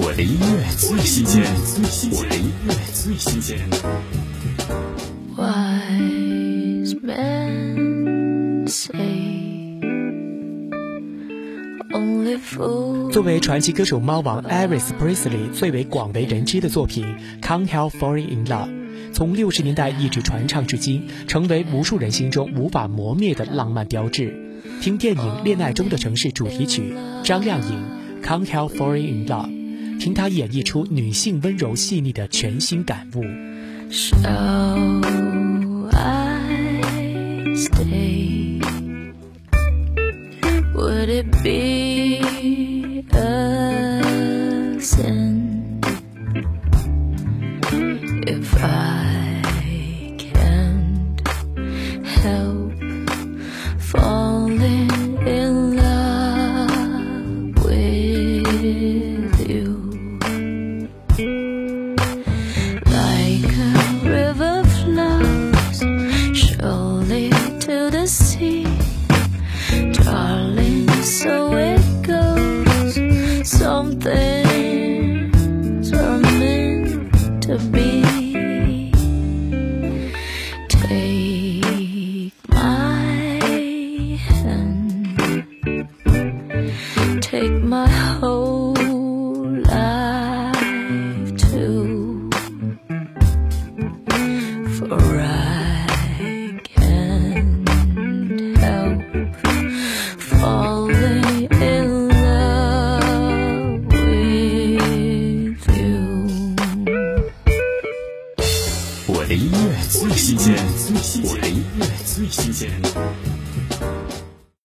我的音乐最新鲜，我的音乐最新鲜。Wise men say 作为传奇歌手猫王 Elvis Presley 最为广为人知的作品《Can't Help Falling in Love》，从六十年代一直传唱至今，成为无数人心中无法磨灭的浪漫标志。听电影《恋爱中的城市》主题曲张靓颖《Can't Help Falling in Love》，听她演绎出女性温柔细腻的全新感悟。Shall I stay? Would it be a sin if I can't help fall? To the sea. Darling, so it goes. Something's are meant to be. Take my hand. Take my whole life too. For 我的音乐最新鲜，我的音乐最新鲜。